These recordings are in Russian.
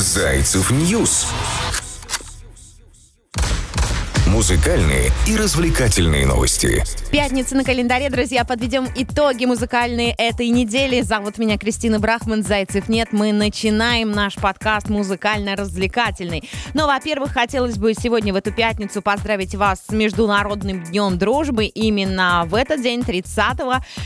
Зайцев News. Музыкальные и развлекательные новости. Пятница на календаре, друзья. Подведем итоги музыкальные этой недели. Зовут меня Кристина Брахман. Зайцев.net. Мы начинаем наш подкаст музыкально-развлекательный. Но, во-первых, хотелось бы сегодня в эту пятницу поздравить вас с Международным днем дружбы. Именно в этот день, 30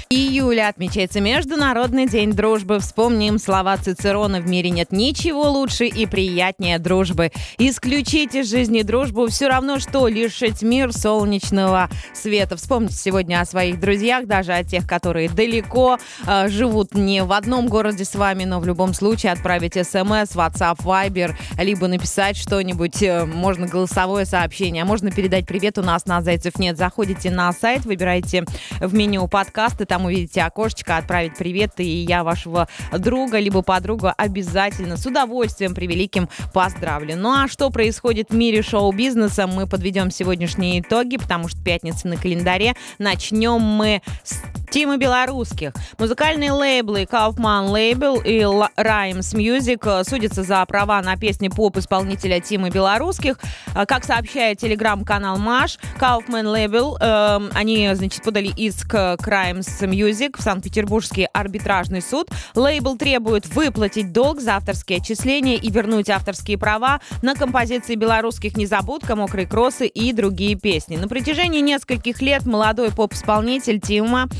июля, отмечается Международный день дружбы. Вспомним слова Цицерона. В мире нет ничего лучше и приятнее дружбы. Исключите из жизни дружбу все равно, что лишить мир солнечного света. Вспомните сегодня о своих друзьях, даже о тех, которые далеко э, живут не в одном городе с вами, но в любом случае отправить смс, WhatsApp, Viber, либо написать что-нибудь, э, можно голосовое сообщение, а можно передать привет у нас на Зайцев нет. Заходите на сайт, выбирайте в меню подкасты, там увидите окошечко «Отправить привет», и я вашего друга либо подругу обязательно с удовольствием превеликим поздравлю. Ну а что происходит в мире шоу-бизнеса, мы подведем подведем сегодняшние итоги, потому что пятница на календаре. Начнем мы с Тима Белорусских. Музыкальные лейблы Kaufman Label и Rhymes Music э, судятся за права на песни поп-исполнителя Тима Белорусских. Э, как сообщает телеграм-канал Маш, Kaufman Label, э, они, значит, подали иск к Rhymes Music в Санкт-Петербургский арбитражный суд. Лейбл требует выплатить долг за авторские отчисления и вернуть авторские права на композиции белорусских «Незабудка», «Мокрые кроссы» и другие песни. На протяжении нескольких лет молодой поп-исполнитель Тима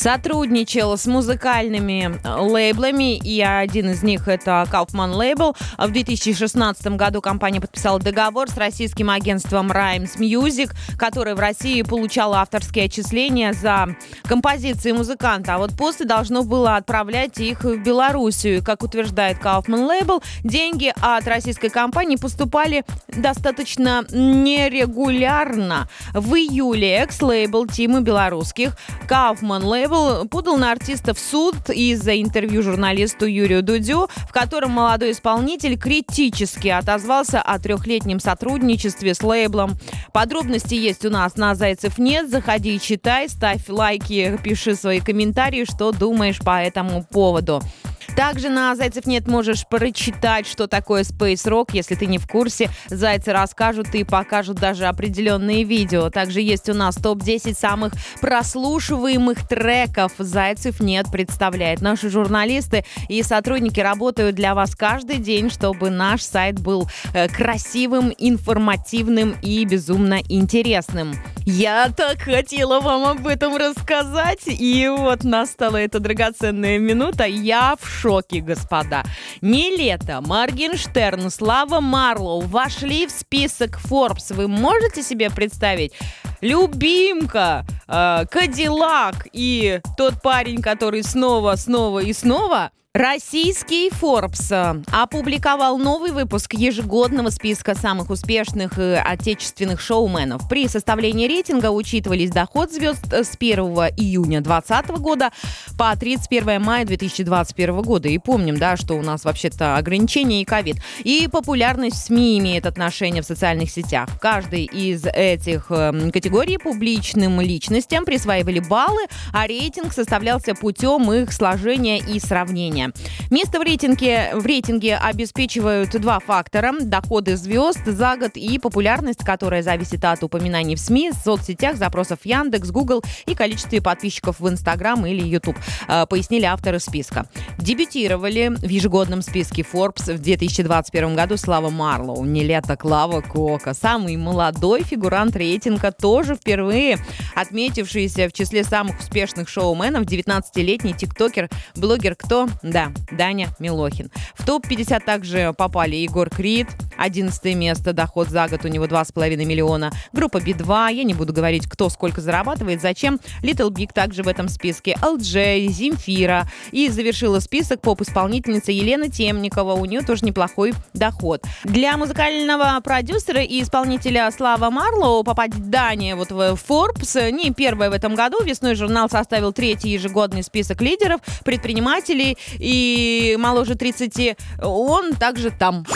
сотрудничал с музыкальными э, лейблами, и один из них это Kaufman Label. В 2016 году компания подписала договор с российским агентством Rhymes Music, которое в России получало авторские отчисления за композиции музыканта, а вот после должно было отправлять их в Белоруссию. Как утверждает Kaufman Label, деньги от российской компании поступали достаточно нерегулярно. В июле экс-лейбл Тима Белорусских Kaufman Label лейбл подал на артиста в суд из-за интервью журналисту Юрию Дудю, в котором молодой исполнитель критически отозвался о трехлетнем сотрудничестве с лейблом. Подробности есть у нас на Зайцев нет. Заходи и читай, ставь лайки, пиши свои комментарии, что думаешь по этому поводу. Также на «Зайцев нет» можешь прочитать, что такое Space Rock. Если ты не в курсе, зайцы расскажут и покажут даже определенные видео. Также есть у нас топ-10 самых прослушиваемых треков «Зайцев нет» представляет. Наши журналисты и сотрудники работают для вас каждый день, чтобы наш сайт был э, красивым, информативным и безумно интересным. Я так хотела вам об этом рассказать, и вот настала эта драгоценная минута. Я в шоке, господа. Не лето, Моргенштерн, Слава Марлоу вошли в список Forbes. Вы можете себе представить? Любимка, э, Кадиллак и тот парень, который снова, снова и снова Российский Forbes э, опубликовал новый выпуск ежегодного списка самых успешных э, отечественных шоуменов. При составлении рейтинга учитывались доход звезд э, с 1 июня 2020 года по 31 мая 2021 года. И помним, да, что у нас вообще-то ограничения и ковид. И популярность в СМИ имеет отношение в социальных сетях. Каждый из этих категорий публичным личностям присваивали баллы, а рейтинг составлялся путем их сложения и сравнения уровня. Место в рейтинге, в рейтинге обеспечивают два фактора. Доходы звезд за год и популярность, которая зависит от упоминаний в СМИ, соцсетях, запросов Яндекс, Google и количестве подписчиков в Инстаграм или YouTube, э, пояснили авторы списка. Дебютировали в ежегодном списке Forbes в 2021 году Слава Марлоу, не лето Клава Кока. Самый молодой фигурант рейтинга, тоже впервые отметившийся в числе самых успешных шоуменов, 19-летний тиктокер, блогер кто? Да, Даня Милохин. В топ-50 также попали Егор Крид, 11 место, доход за год у него 2,5 миллиона. Группа Би-2, я не буду говорить, кто сколько зарабатывает, зачем. Little Big также в этом списке. LJ, Земфира. И завершила список поп-исполнительница Елена Темникова. У нее тоже неплохой доход. Для музыкального продюсера и исполнителя Слава Марлоу попадание вот в Forbes не первое в этом году. Весной журнал составил третий ежегодный список лидеров, предпринимателей и моложе 30, он также там.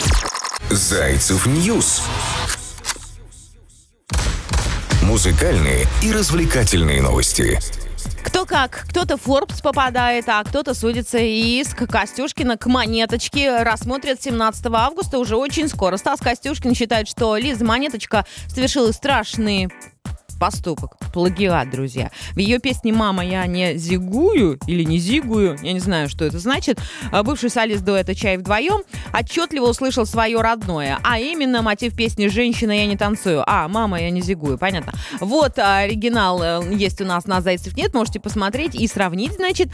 Зайцев News. Музыкальные и развлекательные новости. Кто как, кто-то в Forbes попадает, а кто-то судится. Иск Костюшкина к Монеточке. Рассмотрят 17 августа уже очень скоро. Стас Костюшкин считает, что Лиза Монеточка совершила страшные поступок. Плагиат, друзья. В ее песне «Мама, я не зигую» или «не зигую», я не знаю, что это значит, а бывший солист дуэта «Чай вдвоем» отчетливо услышал свое родное, а именно мотив песни «Женщина, я не танцую», а «Мама, я не зигую», понятно. Вот а, оригинал э, есть у нас на «Зайцев нет», можете посмотреть и сравнить, значит,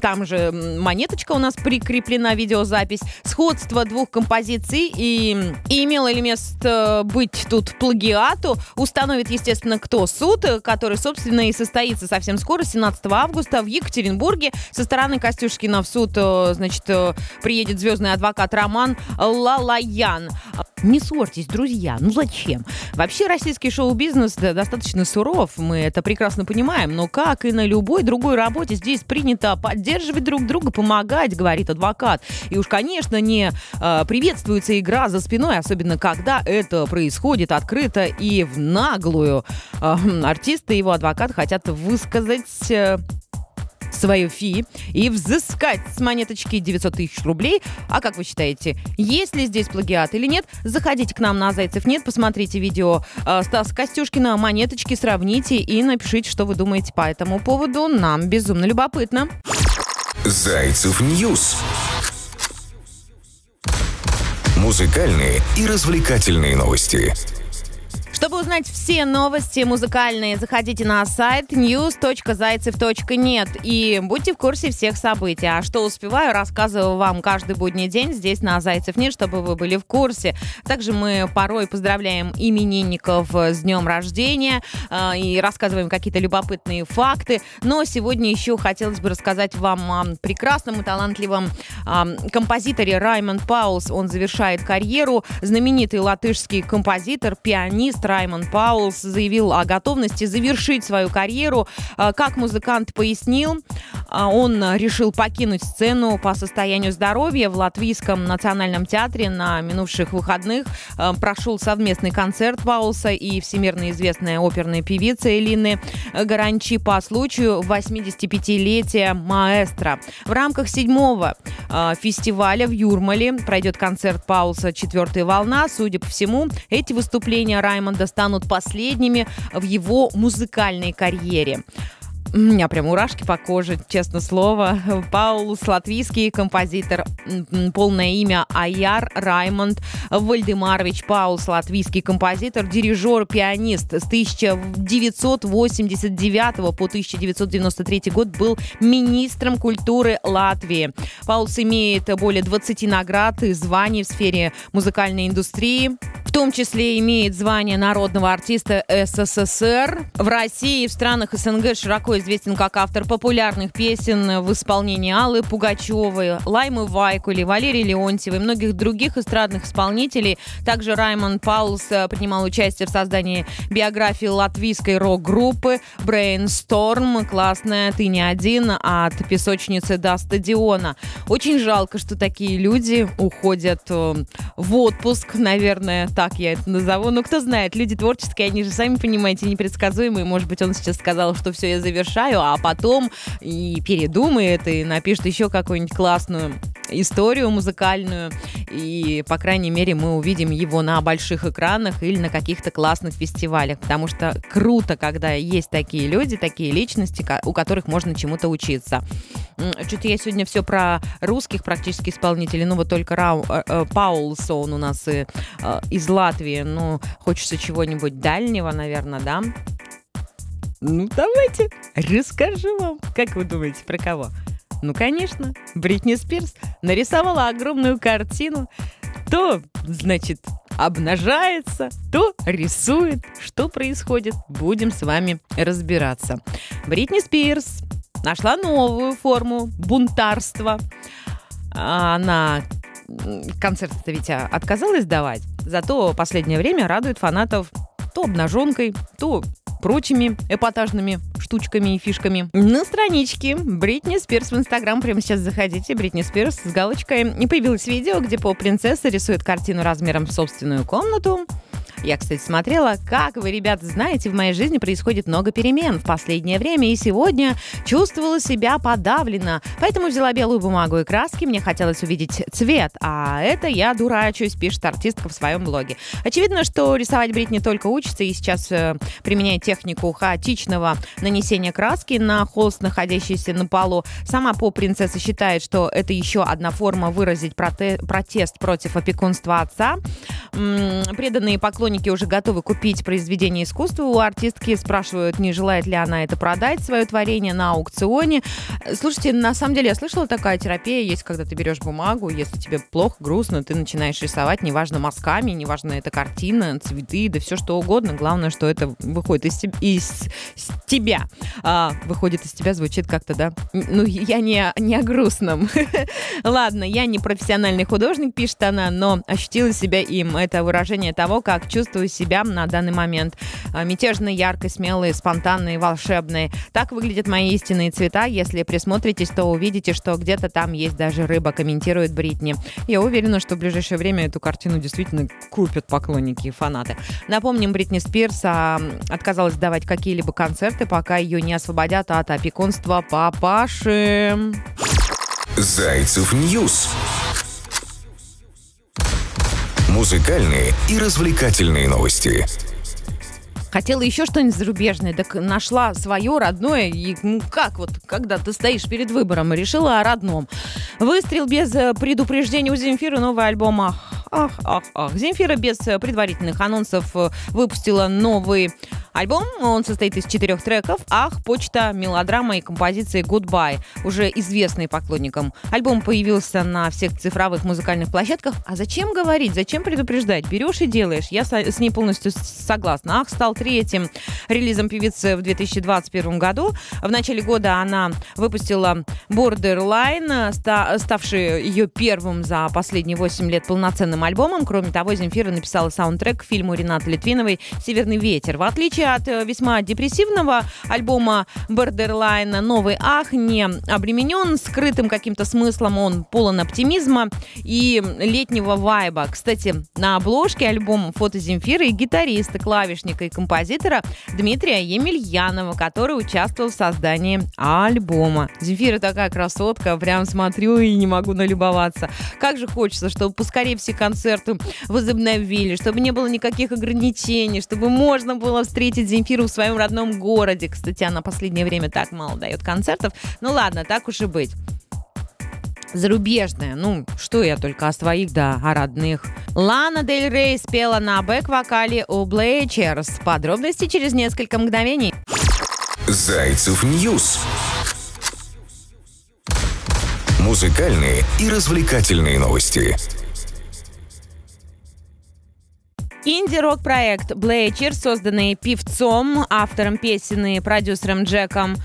там же монеточка у нас прикреплена, видеозапись, сходство двух композиций и, и имело ли место быть тут плагиату, установит, естественно, естественно, кто? Суд, который, собственно, и состоится совсем скоро, 17 августа в Екатеринбурге. Со стороны Костюшкина в суд, э, значит, э, приедет звездный адвокат Роман Лалаян. Не ссорьтесь, друзья, ну зачем? Вообще российский шоу-бизнес достаточно суров, мы это прекрасно понимаем, но как и на любой другой работе здесь принято поддерживать друг друга, помогать, говорит адвокат. И уж, конечно, не э, приветствуется игра за спиной, особенно когда это происходит открыто и в наглую. Э, артисты и его адвокат хотят высказать э, свое фи и взыскать с монеточки 900 тысяч рублей. А как вы считаете, есть ли здесь плагиат или нет? Заходите к нам на Зайцев.net, посмотрите видео э, Стаса Костюшкина, монеточки, сравните и напишите, что вы думаете по этому поводу. Нам безумно любопытно. Зайцев News. Музыкальные и развлекательные новости. Чтобы узнать все новости музыкальные, заходите на сайт news.zaycev.net и будьте в курсе всех событий. А что успеваю, рассказываю вам каждый будний день здесь на Зайцев.net, чтобы вы были в курсе. Также мы порой поздравляем именинников с днем рождения э, и рассказываем какие-то любопытные факты. Но сегодня еще хотелось бы рассказать вам о прекрасном и талантливом э, композиторе Раймонд Паулс. Он завершает карьеру. Знаменитый латышский композитор, пианист, Раймон Паулс заявил о готовности завершить свою карьеру. А, как музыкант пояснил, а, он решил покинуть сцену по состоянию здоровья в Латвийском национальном театре на минувших выходных. А, прошел совместный концерт Паулса и всемирно известная оперная певица Элины Гаранчи по случаю 85-летия маэстро. В рамках седьмого фестиваля в Юрмале пройдет концерт Паулса «Четвертая волна». Судя по всему, эти выступления Раймонда года станут последними в его музыкальной карьере. У меня прям мурашки по коже, честно слово. Паулус, латвийский композитор, полное имя Аяр Раймонд Вальдемарович Паулс, латвийский композитор, дирижер, пианист. С 1989 по 1993 год был министром культуры Латвии. Паулс имеет более 20 наград и званий в сфере музыкальной индустрии. Том числе имеет звание народного артиста СССР. В России и в странах СНГ широко известен как автор популярных песен в исполнении Аллы Пугачевой, Лаймы Вайкули, Валерии Леонтьевой и многих других эстрадных исполнителей. Также Раймон Паулс э, принимал участие в создании биографии латвийской рок-группы Brainstorm. Классная «Ты не один» от песочницы до стадиона. Очень жалко, что такие люди уходят э, в отпуск, наверное, так я это назову. Но кто знает, люди творческие, они же, сами понимаете, непредсказуемые. Может быть, он сейчас сказал, что все, я завершу решаю, а потом и передумает, и напишет еще какую-нибудь классную историю музыкальную, и, по крайней мере, мы увидим его на больших экранах или на каких-то классных фестивалях, потому что круто, когда есть такие люди, такие личности, у которых можно чему-то учиться. Что-то я сегодня все про русских практически исполнителей, ну вот только Рау, э, э, Паулсон у нас и, э, из Латвии, ну хочется чего-нибудь дальнего, наверное, да? Ну, давайте, расскажу вам. Как вы думаете, про кого? Ну, конечно, Бритни Спирс нарисовала огромную картину. То, значит, обнажается, то рисует. Что происходит? Будем с вами разбираться. Бритни Спирс нашла новую форму бунтарства. Она концерт-то ведь отказалась давать, зато последнее время радует фанатов то обнаженкой, то прочими эпатажными штучками и фишками. На страничке Бритни Спирс в Инстаграм прямо сейчас заходите. Бритни Спирс с галочкой. И появилось видео, где поп-принцесса рисует картину размером в собственную комнату. Я, кстати, смотрела, как вы, ребята, знаете, в моей жизни происходит много перемен в последнее время, и сегодня чувствовала себя подавлена. Поэтому взяла белую бумагу и краски, мне хотелось увидеть цвет, а это я дурачусь, пишет артистка в своем блоге. Очевидно, что рисовать Брит не только учится и сейчас э, применяет технику хаотичного нанесения краски на холст, находящийся на полу. Сама поп-принцесса считает, что это еще одна форма выразить протест против опекунства отца. Преданные поклонники уже готовы купить произведение искусства у артистки. Спрашивают, не желает ли она это продать, свое творение на аукционе. Слушайте, на самом деле я слышала, такая терапия есть, когда ты берешь бумагу, если тебе плохо, грустно, ты начинаешь рисовать, неважно мазками, неважно это картина, цветы, да все что угодно. Главное, что это выходит из, из, из тебя. А, выходит из тебя, звучит как-то, да? Ну, я не, не о грустном. Ладно, я не профессиональный художник, пишет она, но ощутила себя им. Это выражение того, как чувствую себя на данный момент. А, мятежные, яркой, смелые, спонтанные, волшебные. Так выглядят мои истинные цвета. Если присмотритесь, то увидите, что где-то там есть даже рыба, комментирует Бритни. Я уверена, что в ближайшее время эту картину действительно купят поклонники и фанаты. Напомним, Бритни Спирс а, отказалась давать какие-либо концерты, пока ее не освободят от опекунства папаши. Зайцев News. Музыкальные и развлекательные новости. Хотела еще что-нибудь зарубежное, так нашла свое родное. И ну как вот, когда ты стоишь перед выбором, решила о родном. Выстрел без э, предупреждения у Земфира, новый альбом «Ах, ах, ах, ах». Земфира без э, предварительных анонсов э, выпустила новый Альбом, он состоит из четырех треков «Ах», «Почта», «Мелодрама» и композиции «Goodbye», уже известные поклонникам. Альбом появился на всех цифровых музыкальных площадках. А зачем говорить, зачем предупреждать? Берешь и делаешь. Я с ней полностью согласна. «Ах» стал третьим релизом певицы в 2021 году. В начале года она выпустила «Borderline», ставший ее первым за последние 8 лет полноценным альбомом. Кроме того, Земфира написала саундтрек к фильму Ренаты Литвиновой «Северный ветер». В отличие отличие от э, весьма депрессивного альбома Borderline, новый Ах не обременен скрытым каким-то смыслом, он полон оптимизма и летнего вайба. Кстати, на обложке альбома фото Земфира и гитариста, клавишника и композитора Дмитрия Емельянова, который участвовал в создании альбома. Земфира такая красотка, прям смотрю и не могу налюбоваться. Как же хочется, чтобы поскорее все концерты возобновили, чтобы не было никаких ограничений, чтобы можно было встретить встретить Земфиру в своем родном городе. Кстати, она последнее время так мало дает концертов. Ну ладно, так уж и быть зарубежная. Ну, что я только о своих, да, о родных. Лана Дель Рей спела на бэк-вокале у Bleachers. Подробности через несколько мгновений. Зайцев News. Музыкальные и развлекательные новости. Инди-рок-проект Bleachers, созданный певцом, автором песен и продюсером Джеком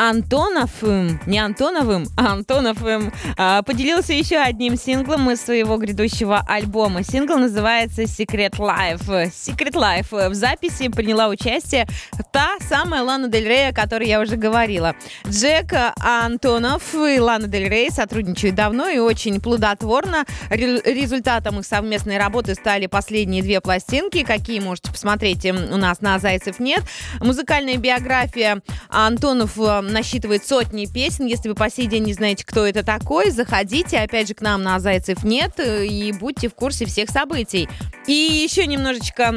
Антоновым, не Антоновым, а Антоновым, а, поделился еще одним синглом из своего грядущего альбома. Сингл называется Secret Life. Secret Life. В записи приняла участие та самая Лана Дель Рей, о которой я уже говорила. Джек Антонов и Лана Дель Рей сотрудничают давно и очень плодотворно. Результатом их совместной работы стали последние две пластинки, какие можете посмотреть у нас на «Зайцев нет». Музыкальная биография Антонов насчитывает сотни песен. Если вы по сей день не знаете, кто это такой, заходите, опять же, к нам на «Зайцев нет» и будьте в курсе всех событий. И еще немножечко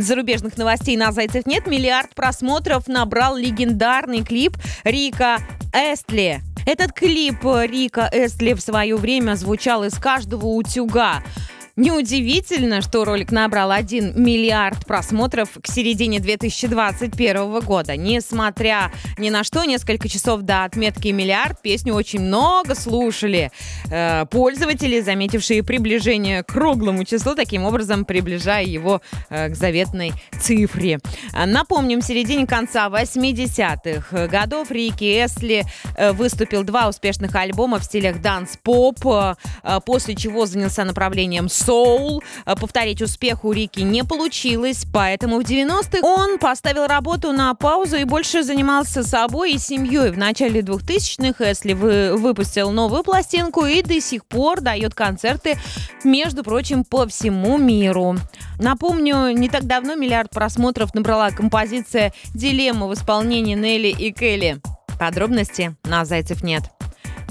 зарубежных новостей на «Зайцев нет». Миллиард просмотров набрал легендарный клип Рика Эстли. Этот клип Рика Эстли в свое время звучал из каждого утюга. Неудивительно, что ролик набрал 1 миллиард просмотров к середине 2021 года. Несмотря ни на что, несколько часов до отметки миллиард песню очень много слушали э, пользователи, заметившие приближение к круглому числу, таким образом приближая его э, к заветной цифре. Напомним, в середине конца 80-х годов Рики Эсли э, выступил два успешных альбома в стилях данс-поп, после чего занялся направлением соул. Повторить успех у Рики не получилось, поэтому в 90-х он поставил работу на паузу и больше занимался собой и семьей. В начале 2000-х Эсли выпустил новую пластинку и до сих пор дает концерты, между прочим, по всему миру. Напомню, не так давно миллиард просмотров набрала композиция «Дилемма» в исполнении Нелли и Келли. Подробности на «Зайцев нет».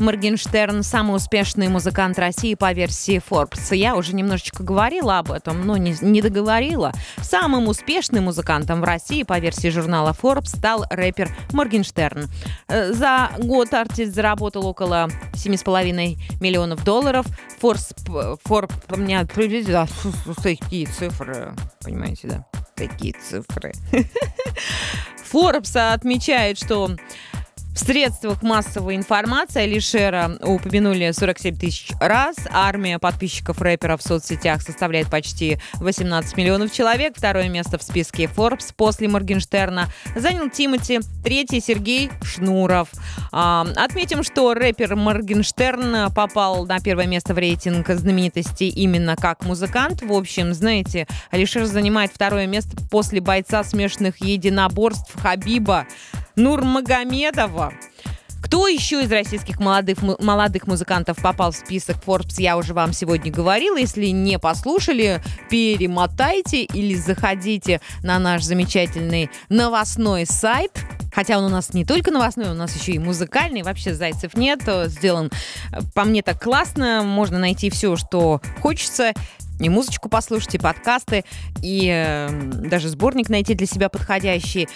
Моргенштерн – самый успешный музыкант России по версии Forbes. Я уже немножечко говорила об этом, но не, не договорила. Самым успешным музыкантом в России по версии журнала Forbes стал рэпер Моргенштерн. Э, за год артист заработал около 7,5 миллионов долларов. Forbes, Forbes у меня такие цифры, понимаете, да? Такие цифры. Forbes отмечает, что в средствах массовой информации Алишера упомянули 47 тысяч раз. Армия подписчиков рэпера в соцсетях составляет почти 18 миллионов человек. Второе место в списке Forbes после Моргенштерна занял Тимати. Третий Сергей Шнуров. А, отметим, что рэпер Моргенштерн попал на первое место в рейтинг знаменитостей именно как музыкант. В общем, знаете, Алишер занимает второе место после бойца смешанных единоборств Хабиба. Нурмагомедова. Кто еще из российских молодых, молодых музыкантов попал в список Forbes, я уже вам сегодня говорила. Если не послушали, перемотайте или заходите на наш замечательный новостной сайт. Хотя он у нас не только новостной, у нас еще и музыкальный. Вообще зайцев нет. Сделан, по мне, так классно. Можно найти все, что хочется и музычку послушать, и подкасты, и э, даже сборник найти для себя подходящий.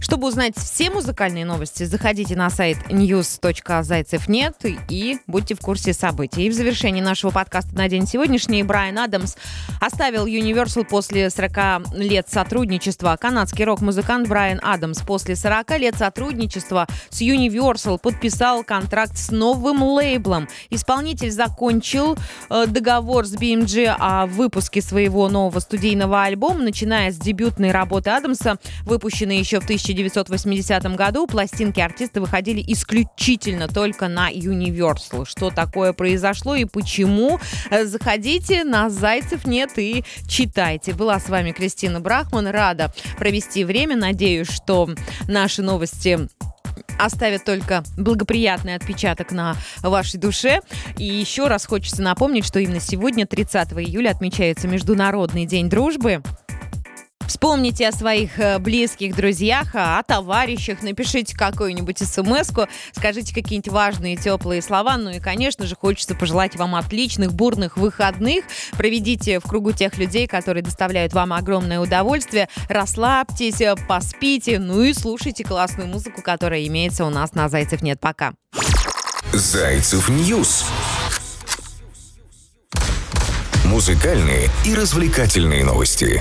Чтобы узнать все музыкальные новости, заходите на сайт news.зайцев.нет и будьте в курсе событий. И в завершении нашего подкаста на день сегодняшний Брайан Адамс оставил Universal после 40 лет сотрудничества. Канадский рок-музыкант Брайан Адамс после 40 лет сотрудничества с Universal подписал контракт с новым лейблом. Исполнитель закончил э, договор с BMG о выпуске своего нового студийного альбома, начиная с дебютной работы Адамса, выпущенной еще в 19 1980 году пластинки артиста выходили исключительно только на Universal. Что такое произошло и почему? Э, заходите на Зайцев нет и читайте. Была с вами Кристина Брахман. Рада провести время. Надеюсь, что наши новости оставят только благоприятный отпечаток на вашей душе. И еще раз хочется напомнить, что именно сегодня, 30 июля, отмечается Международный день дружбы. Вспомните о своих э, близких друзьях, о товарищах, напишите какую-нибудь смс скажите какие-нибудь важные теплые слова. Ну и, конечно же, хочется пожелать вам отличных, бурных выходных. Проведите в кругу тех людей, которые доставляют вам огромное удовольствие. Расслабьтесь, э, поспите, ну и слушайте классную музыку, которая имеется у нас на «Зайцев нет». Пока. Зайцев News. Музыкальные и развлекательные новости.